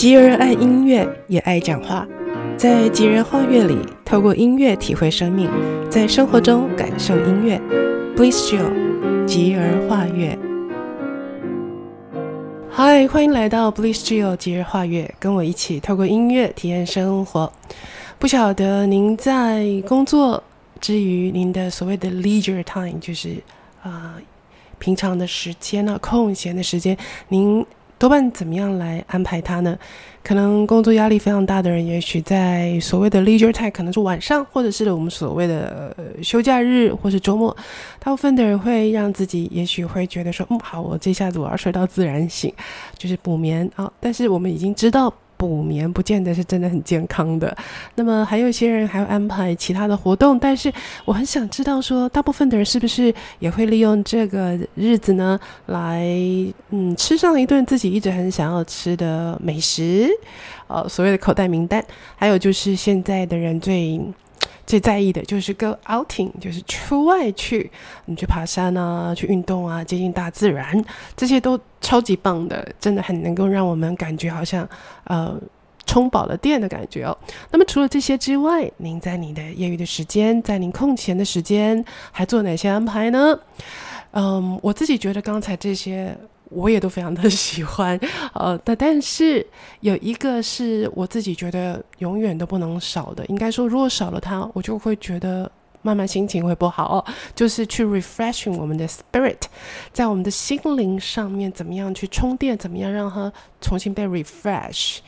吉儿爱音乐，也爱讲话。在吉人画乐里，透过音乐体会生命，在生活中感受音乐。Bliss Jill，吉儿画乐。嗨，欢迎来到 Bliss Jill 吉儿画乐，跟我一起透过音乐体验生活。不晓得您在工作之余，您的所谓的 leisure time，就是啊、平常的时间呢、啊，空闲的时间，您。多半怎么样来安排它呢？可能工作压力非常大的人，也许在所谓的 leisure time，可能是晚上，或者是我们所谓的休假日，或是周末。大部分的人会让自己，也许会觉得说，嗯，好，我这下子我要睡到自然醒，就是补眠啊。但是我们已经知道。补眠不见得是真的很健康的，那么还有一些人还要安排其他的活动，但是我很想知道说，大部分的人是不是也会利用这个日子呢，来嗯吃上一顿自己一直很想要吃的美食，呃，所谓的口袋名单，还有就是现在的人最。最在意的就是 go outing，就是出外去，你去爬山啊，去运动啊，接近大自然，这些都超级棒的，真的很能够让我们感觉好像呃充饱了电的感觉哦。那么除了这些之外，您在你的业余的时间，在您空闲的时间，还做哪些安排呢？嗯，我自己觉得刚才这些。我也都非常的喜欢，呃，但但是有一个是我自己觉得永远都不能少的，应该说如果少了它，我就会觉得慢慢心情会不好哦。就是去 refreshing 我们的 spirit，在我们的心灵上面怎么样去充电，怎么样让它重新被 refresh。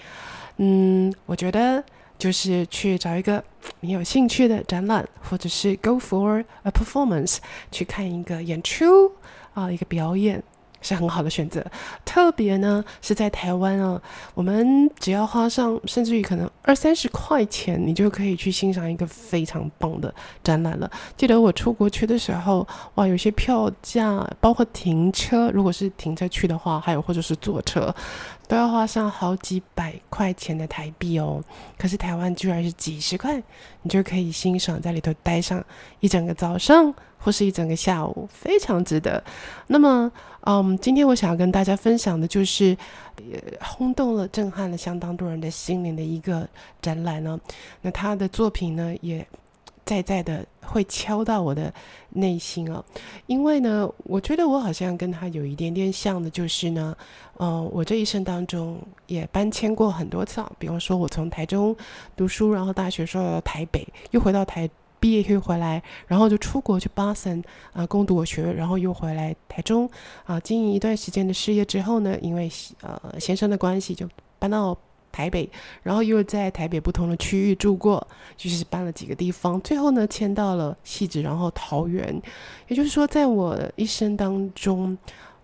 嗯，我觉得就是去找一个你有兴趣的展览，或者是 go for a performance，去看一个演出啊，一个表演。是很好的选择，特别呢是在台湾啊，我们只要花上甚至于可能二三十块钱，你就可以去欣赏一个非常棒的展览了。记得我出国去的时候，哇，有些票价包括停车，如果是停车去的话，还有或者是坐车，都要花上好几百块钱的台币哦。可是台湾居然是几十块，你就可以欣赏在里头待上一整个早上。或是一整个下午，非常值得。那么，嗯，今天我想要跟大家分享的就是，也轰动了、震撼了相当多人的心灵的一个展览呢。那他的作品呢，也在在的会敲到我的内心哦。因为呢，我觉得我好像跟他有一点点像的，就是呢，嗯，我这一生当中也搬迁过很多次啊。比方说，我从台中读书，然后大学说到台北，又回到台。毕业又回来，然后就出国去 Boston 啊攻读我学位，然后又回来台中啊经营一段时间的事业之后呢，因为呃先生的关系就搬到台北，然后又在台北不同的区域住过，就是搬了几个地方，最后呢迁到了汐止，然后桃园。也就是说，在我一生当中，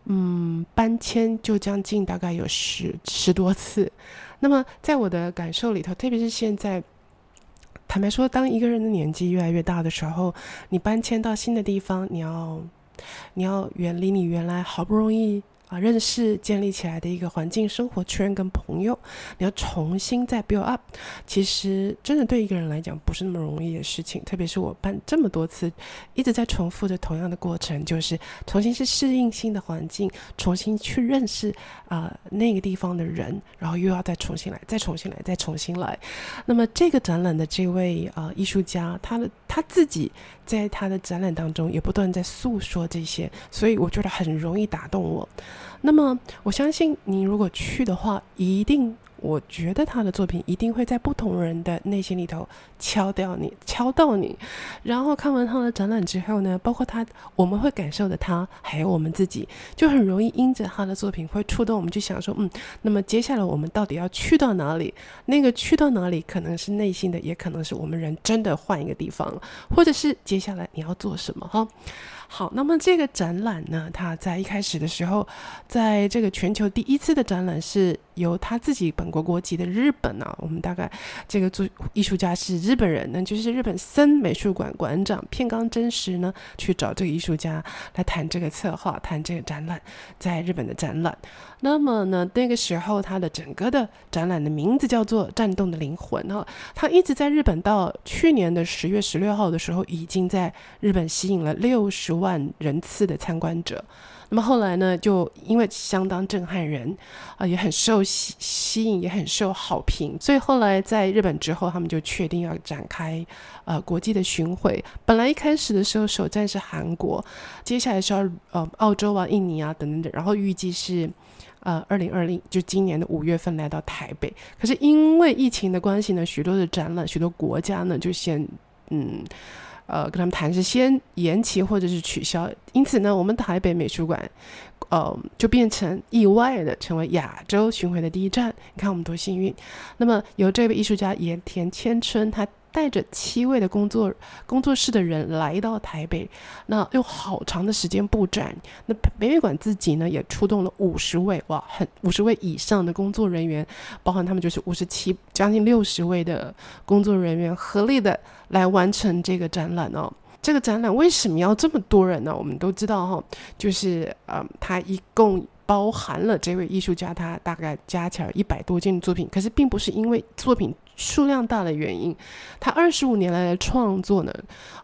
嗯，搬迁就将近大概有十十多次。那么在我的感受里头，特别是现在。坦白说，当一个人的年纪越来越大的时候，你搬迁到新的地方，你要，你要远离你原来好不容易。啊，认识建立起来的一个环境、生活圈跟朋友，你要重新再 build up，其实真的对一个人来讲不是那么容易的事情。特别是我办这么多次，一直在重复着同样的过程，就是重新去适应新的环境，重新去认识啊、那个地方的人，然后又要再重新来，再重新来，再重新来。那么这个展览的这位啊、艺术家，他的他自己在他的展览当中也不断在诉说这些，所以我觉得很容易打动我。那么，我相信你如果去的话，一定，我觉得他的作品一定会在不同人的内心里头敲掉你，敲到你。然后看完他的展览之后呢，包括他，我们会感受的他，还有我们自己，就很容易因着他的作品会触动我们，去想说，嗯，那么接下来我们到底要去到哪里？那个去到哪里，可能是内心的，也可能是我们人真的换一个地方，或者是接下来你要做什么？哈。好，那么这个展览呢，它在一开始的时候，在这个全球第一次的展览是由他自己本国国籍的日本啊，我们大概这个做艺术家是日本人呢，就是日本森美术馆馆长片冈真实呢，去找这个艺术家来谈这个策划，谈这个展览，在日本的展览。那么呢，那个时候他的整个的展览的名字叫做《战斗的灵魂》哈，他一直在日本，到去年的十月十六号的时候，已经在日本吸引了六十万人次的参观者。那么后来呢，就因为相当震撼人啊、也很受吸吸引，也很受好评，所以后来在日本之后，他们就确定要展开呃国际的巡回。本来一开始的时候，首站是韩国，接下来是要呃澳洲啊、印尼啊等等等，然后预计是。呃，二零二零就今年的五月份来到台北，可是因为疫情的关系呢，许多的展览，许多国家呢就先嗯呃跟他们谈是先延期或者是取消，因此呢，我们台北美术馆呃就变成意外的成为亚洲巡回的第一站。你看我们多幸运！那么由这位艺术家岩田千春他。带着七位的工作工作室的人来到台北，那用好长的时间布展。那北美馆自己呢，也出动了五十位哇，很五十位以上的工作人员，包含他们就是五十七将近六十位的工作人员，合力的来完成这个展览哦。这个展览为什么要这么多人呢？我们都知道哈、就是呃，他一共。包含了这位艺术家，他大概加起来一百多件作品，可是并不是因为作品数量大的原因，他二十五年来的创作呢，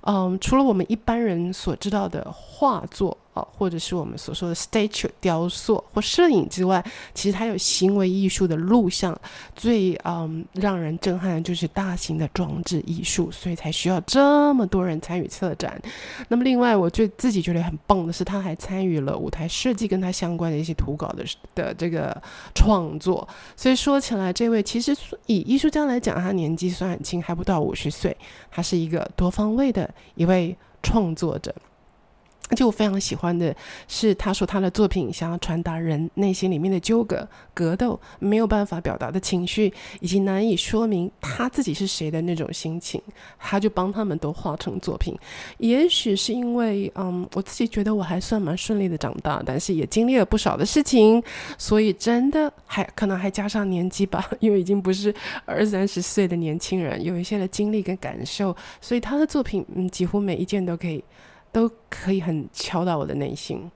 嗯，除了我们一般人所知道的画作。哦，或者是我们所说的 statue 雕塑或摄影之外，其实它有行为艺术的录像，最嗯让人震撼的就是大型的装置艺术，所以才需要这么多人参与策展。那么另外，我最自己觉得很棒的是，他还参与了舞台设计跟他相关的一些图稿的的这个创作。所以说起来，这位其实以艺术家来讲，他年纪虽然很轻，还不到五十岁，他是一个多方位的一位创作者。而且我非常喜欢的是，他说他的作品想要传达人内心里面的纠葛、格斗，没有办法表达的情绪，以及难以说明他自己是谁的那种心情，他就帮他们都画成作品。也许是因为，嗯，我自己觉得我还算蛮顺利的长大，但是也经历了不少的事情，所以真的还可能还加上年纪吧，因为已经不是二三十岁的年轻人，有一些的经历跟感受，所以他的作品，嗯，几乎每一件都可以。都可以很敲到我的内心。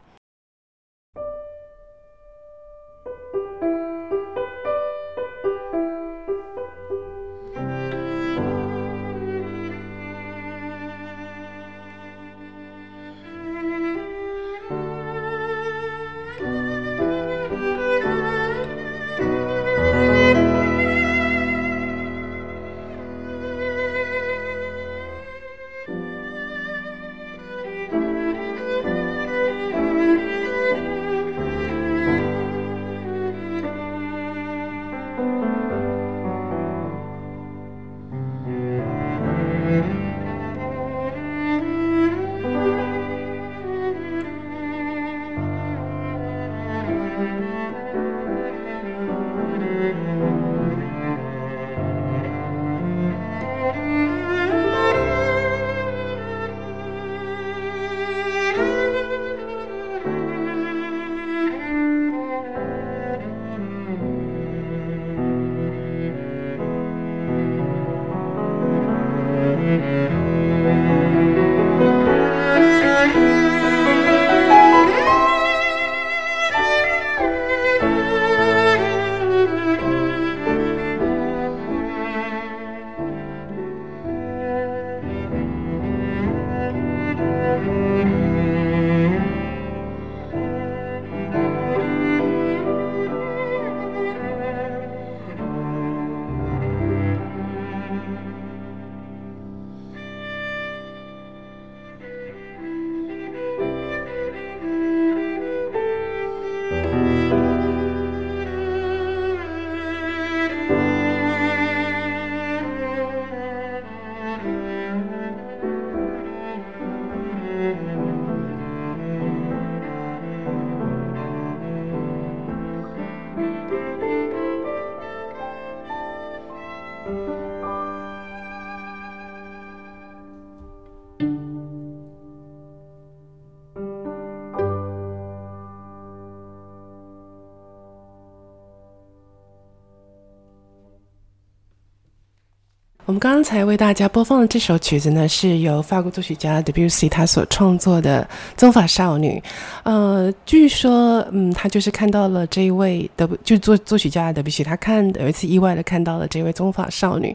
刚才为大家播放的这首曲子呢，是由法国作曲家德布西他所创作的《棕发少女》。呃，据说，嗯，他就是看到了这一位德，就作作曲家德布西，他看有一次意外的看到了这位棕发少女。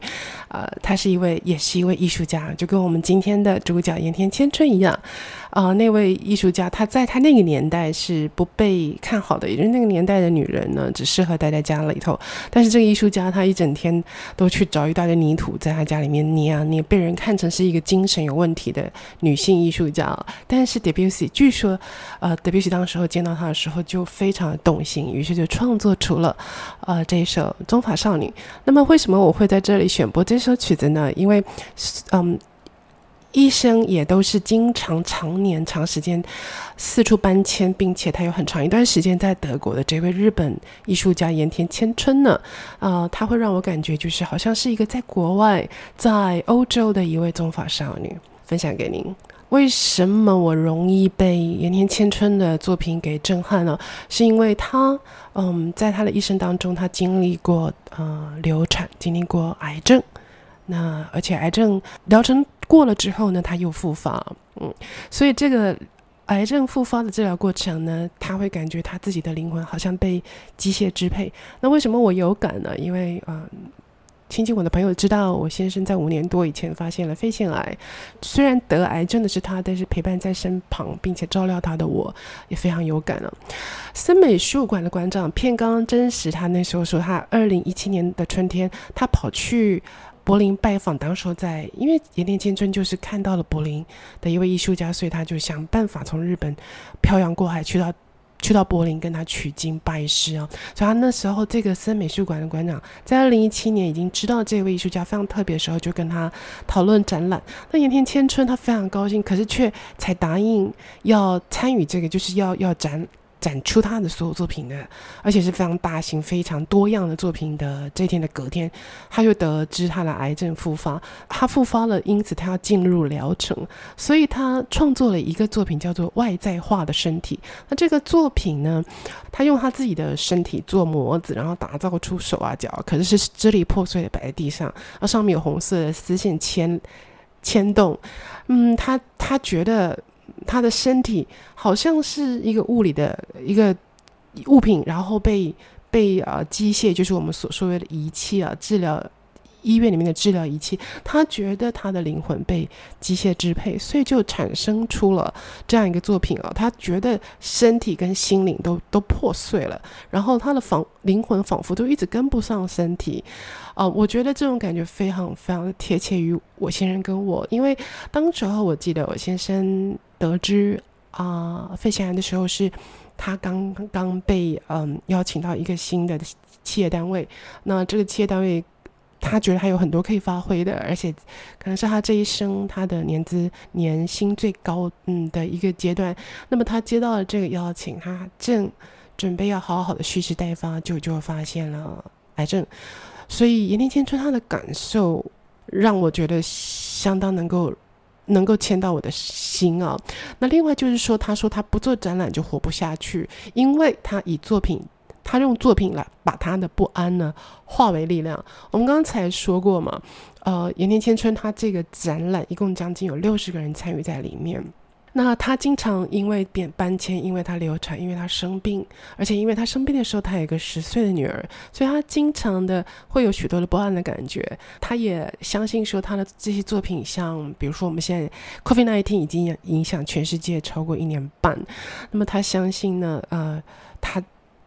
呃，她是一位，也是一位艺术家，就跟我们今天的主角盐田千春一样。啊、那位艺术家他在他那个年代是不被看好的，也就是那个年代的女人呢，只适合待在家里头。但是这个艺术家他一整天都去找一大堆泥土，在他家里面捏啊捏，被人看成是一个精神有问题的女性艺术家。但是 Debussy 据说，呃，Debussy 当时候见到他的时候就非常的动心，于是就创作出了呃这一首《中法少女》。那么为什么我会在这里选播这首曲子呢？因为，嗯。医生也都是经常常年长时间四处搬迁，并且他有很长一段时间在德国的这位日本艺术家盐田千春呢，呃，他会让我感觉就是好像是一个在国外在欧洲的一位宗法少女。分享给您，为什么我容易被盐田千春的作品给震撼呢？是因为他，嗯，在他的一生当中，他经历过呃流产，经历过癌症，那而且癌症疗程。过了之后呢，他又复发，嗯，所以这个癌症复发的治疗过程呢，他会感觉他自己的灵魂好像被机械支配。那为什么我有感呢？因为嗯，亲近我的朋友知道，我先生在五年多以前发现了肺腺癌，虽然得癌症的是他，但是陪伴在身旁并且照料他的我也非常有感了。森美术馆的馆长片冈真实，他那时候说，他二零一七年的春天，他跑去。柏林拜访，当时在，因为盐田千春就是看到了柏林的一位艺术家，所以他就想办法从日本漂洋过海去到去到柏林跟他取经拜师啊。所以他那时候这个森美术馆的馆长在二零一七年已经知道这位艺术家非常特别的时候，就跟他讨论展览。那盐田千春他非常高兴，可是却才答应要参与这个，就是要要展。展出他的所有作品的，而且是非常大型、非常多样的作品的。这天的隔天，他就得知他的癌症复发，他复发了，因此他要进入疗程，所以他创作了一个作品，叫做《外在化的身体》。那这个作品呢，他用他自己的身体做模子，然后打造出手啊脚，可是是支离破碎的摆在地上，那上面有红色的丝线牵牵动。嗯，他他觉得。他的身体好像是一个物理的一个物品，然后被被啊机械，就是我们所说的仪器啊，治疗医院里面的治疗仪器。他觉得他的灵魂被机械支配，所以就产生出了这样一个作品啊。他觉得身体跟心灵都都破碎了，然后他的仿灵魂仿佛都一直跟不上身体。啊、我觉得这种感觉非常非常的贴切于我先生跟我，因为当时候我记得我先生得知啊、肺腺癌的时候，是他刚刚被嗯邀请到一个新的企业单位，那这个企业单位他觉得还有很多可以发挥的，而且可能是他这一生他的年资年薪最高嗯的一个阶段，那么他接到了这个邀请，他正准备要好好的蓄势待发，就就发现了癌症。所以盐田千春他的感受让我觉得相当能够能够牵到我的心啊。那另外就是说，他说他不做展览就活不下去，因为他以作品，他用作品来把他的不安呢化为力量。我们刚才说过嘛，呃，盐田千春他这个展览一共将近有六十个人参与在里面。那他经常因为变搬迁，因为他流产，因为他生病，而且因为他生病的时候，他有一个十岁的女儿，所以他经常的会有许多的不安的感觉。他也相信说，他的这些作品，像比如说我们现在 COVID-19 已经影响全世界超过一年半，那么他相信呢，呃，他。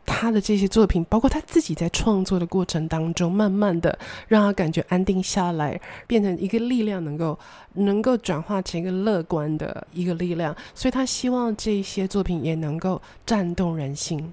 他的这些作品，包括他自己在创作的过程当中，慢慢的让他感觉安定下来，变成一个力量，能够能够转化成一个乐观的一个力量。所以他希望这些作品也能够战动人心。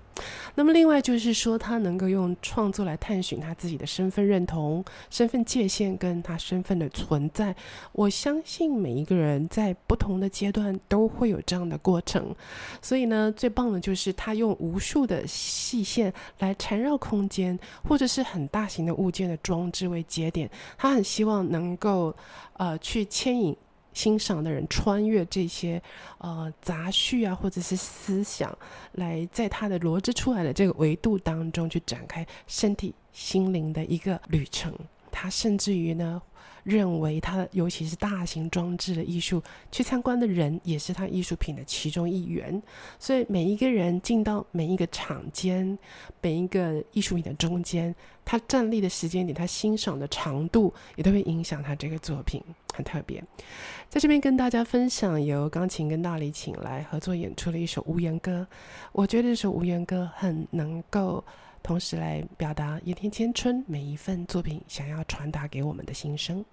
那么，另外就是说，他能够用创作来探寻他自己的身份认同、身份界限跟他身份的存在。我相信每一个人在不同的阶段都会有这样的过程。所以呢，最棒的就是他用无数的细线来缠绕空间，或者是很大型的物件的装置为节点。他很希望能够呃去牵引。欣赏的人穿越这些呃杂絮啊，或者是思想，来在他的罗织出来的这个维度当中去展开身体心灵的一个旅程。他甚至于呢，认为它，尤其是大型装置的艺术，去参观的人也是他艺术品的其中一员。所以每一个人进到每一个场间，每一个艺术品的中间，他站立的时间点，他欣赏的长度，也都会影响他这个作品，很特别。在这边跟大家分享，由钢琴跟大提琴来合作演出的一首《无言歌》，我觉得这首《无言歌》很能够。同时来表达盐田千春每一份作品想要传达给我们的心声。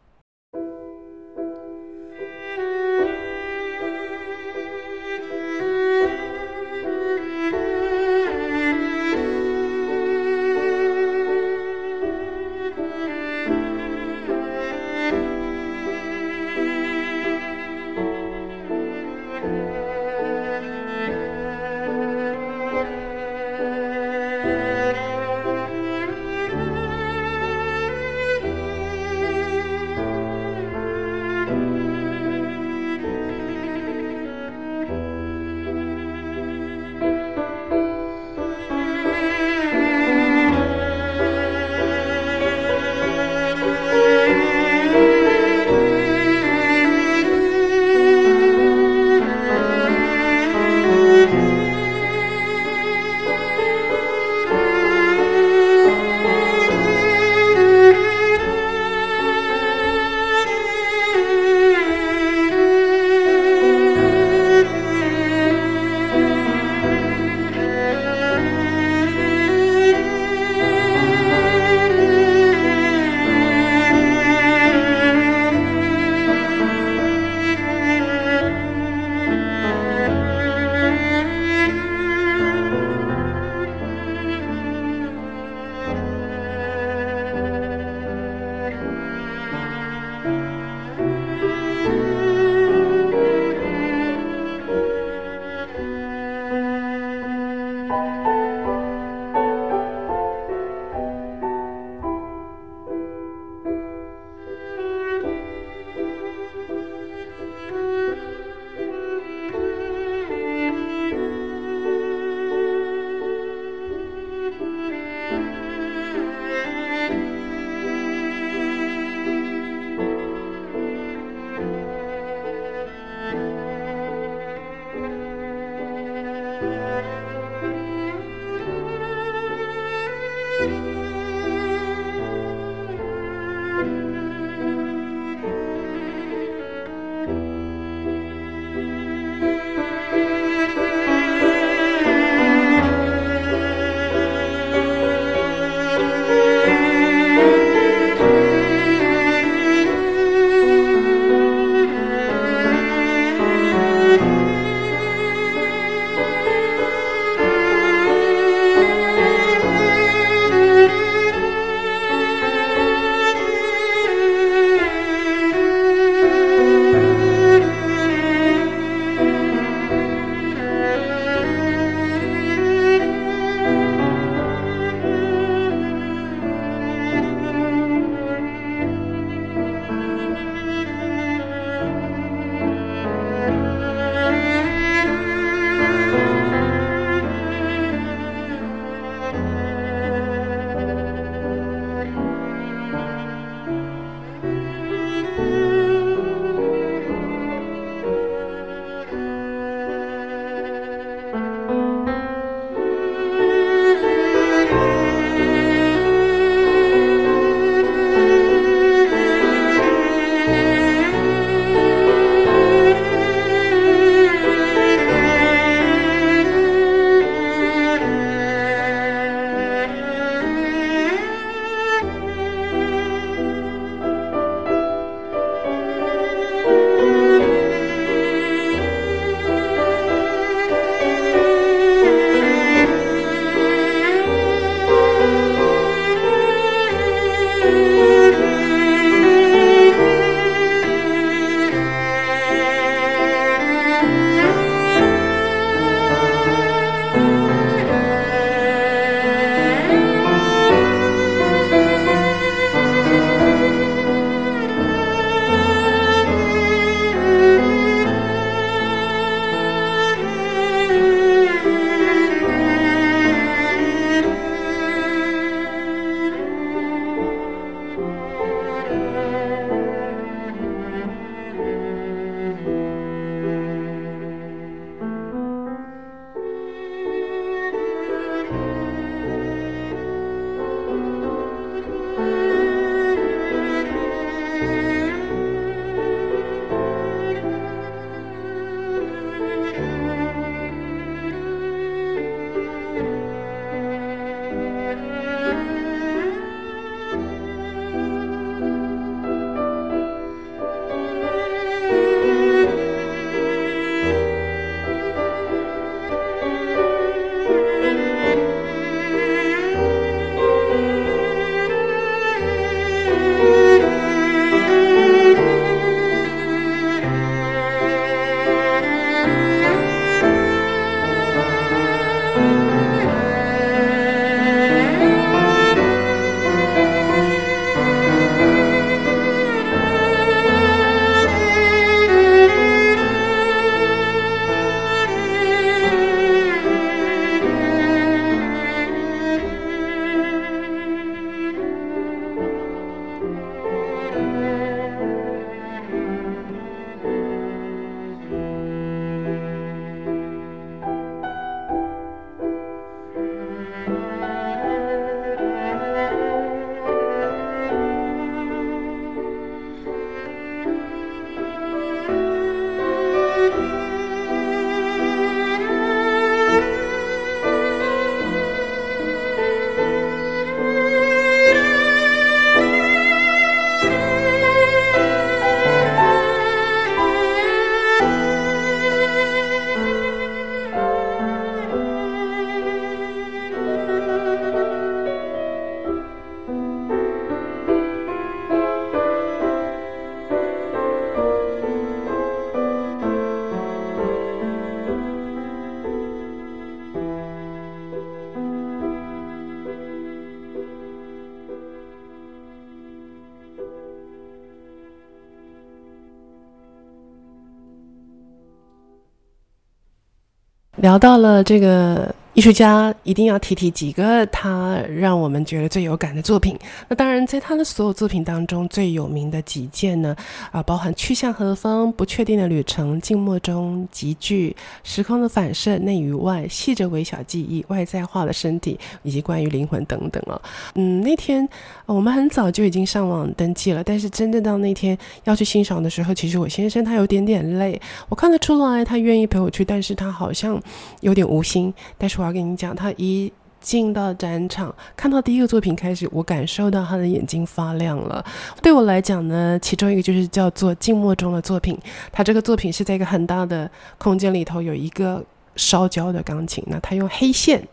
聊到了这个。艺术家一定要提提几个他让我们觉得最有感的作品。那当然，在他的所有作品当中，最有名的几件呢，啊，包含去向何方、不确定的旅程、静默中集聚、时空的反射、内与外、细着微小记忆、外在化的身体以及关于灵魂等等哦。嗯，那天我们很早就已经上网登记了，但是真正到那天要去欣赏的时候，其实我先生他有点点累，我看得出来他愿意陪我去，但是他好像有点无心，但是。我我跟你讲，他一进到展场，看到第一个作品开始，我感受到他的眼睛发亮了。对我来讲呢，其中一个就是叫做静默中的作品。他这个作品是在一个很大的空间里头，有一个烧焦的钢琴，那他用黑线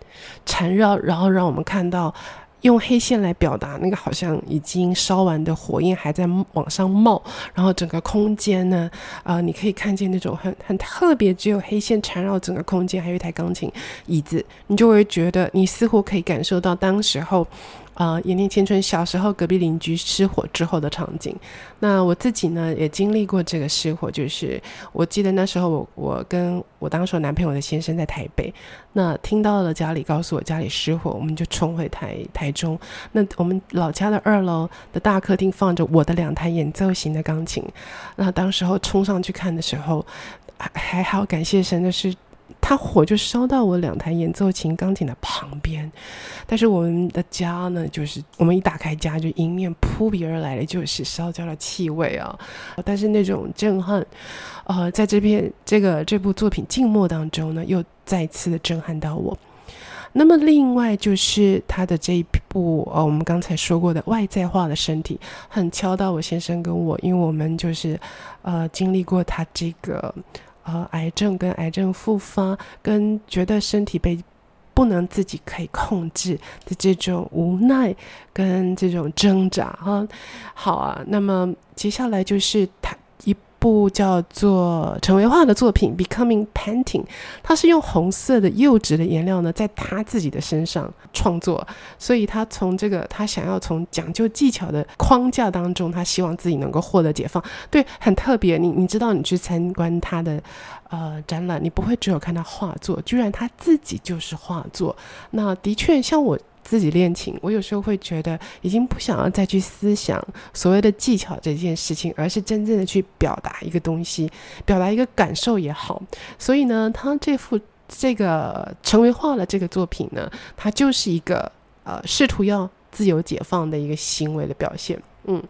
缠绕，然后让我们看到。用黑线来表达那个好像已经烧完的火焰还在往上冒，然后整个空间呢，啊、呃，你可以看见那种很很特别，只有黑线缠绕整个空间，还有一台钢琴椅子，你就会觉得你似乎可以感受到当时候。啊，延年青春小时候隔壁邻居失火之后的场景。那我自己呢，也经历过这个失火。就是我记得那时候我，我我跟我当时男朋友的先生在台北，那听到了家里告诉我家里失火，我们就冲回台台中。那我们老家的二楼的大客厅放着我的两台演奏型的钢琴。那当时候冲上去看的时候，还还好，感谢神的是。它火就烧到我两台演奏琴钢琴的旁边，但是我们的家呢，就是我们一打开家，就迎面扑鼻而来的就是烧焦的气味啊！但是那种震撼，呃，在这片这个这部作品静默当中呢，又再次的震撼到我。那么另外就是他的这一部呃，我们刚才说过的外在化的身体，很敲到我先生跟我，因为我们就是呃经历过他这个。呃，癌症跟癌症复发，跟觉得身体被不能自己可以控制的这种无奈跟这种挣扎哈，好啊，那么接下来就是谈。部叫做陈维化的作品《Becoming Painting》，他是用红色的釉质的颜料呢，在他自己的身上创作，所以他从这个他想要从讲究技巧的框架当中，他希望自己能够获得解放。对，很特别。你你知道，你去参观他的呃展览，你不会只有看到画作，居然他自己就是画作。那的确，像我。自己练琴，我有时候会觉得已经不想要再去思想所谓的技巧这件事情，而是真正的去表达一个东西，表达一个感受也好。所以呢，他这幅这个成为画的这个作品呢，它就是一个呃试图要自由解放的一个行为的表现。嗯，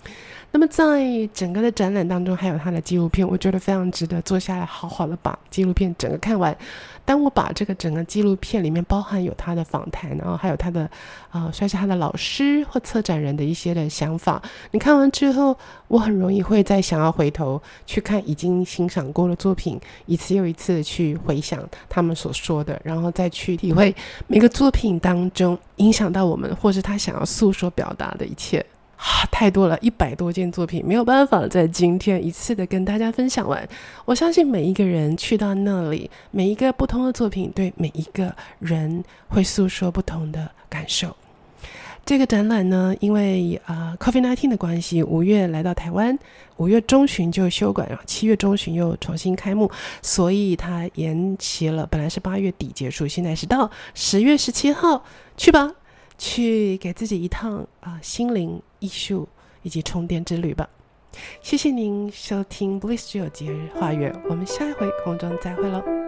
那么在整个的展览当中，还有他的纪录片，我觉得非常值得坐下来好好的把纪录片整个看完。当我把这个整个纪录片里面包含有他的访谈，然后还有他的啊、呃，算是他的老师或策展人的一些的想法，你看完之后，我很容易会再想要回头去看已经欣赏过的作品，一次又一次的去回想他们所说的，然后再去体会每个作品当中影响到我们，或是他想要诉说表达的一切。啊，太多了，一百多件作品，没有办法在今天一次的跟大家分享完。我相信每一个人去到那里，每一个不同的作品，对每一个人会诉说不同的感受。这个展览呢，因为啊、COVID-19 的关系，五月来到台湾，五月中旬就休馆，然后七月中旬又重新开幕，所以它延期了。本来是八月底结束，现在是到十月十七号，去吧。去给自己一趟啊、心灵艺术以及充电之旅吧。谢谢您收听 Bliss 之友节日花园，我们下一回空中再会喽。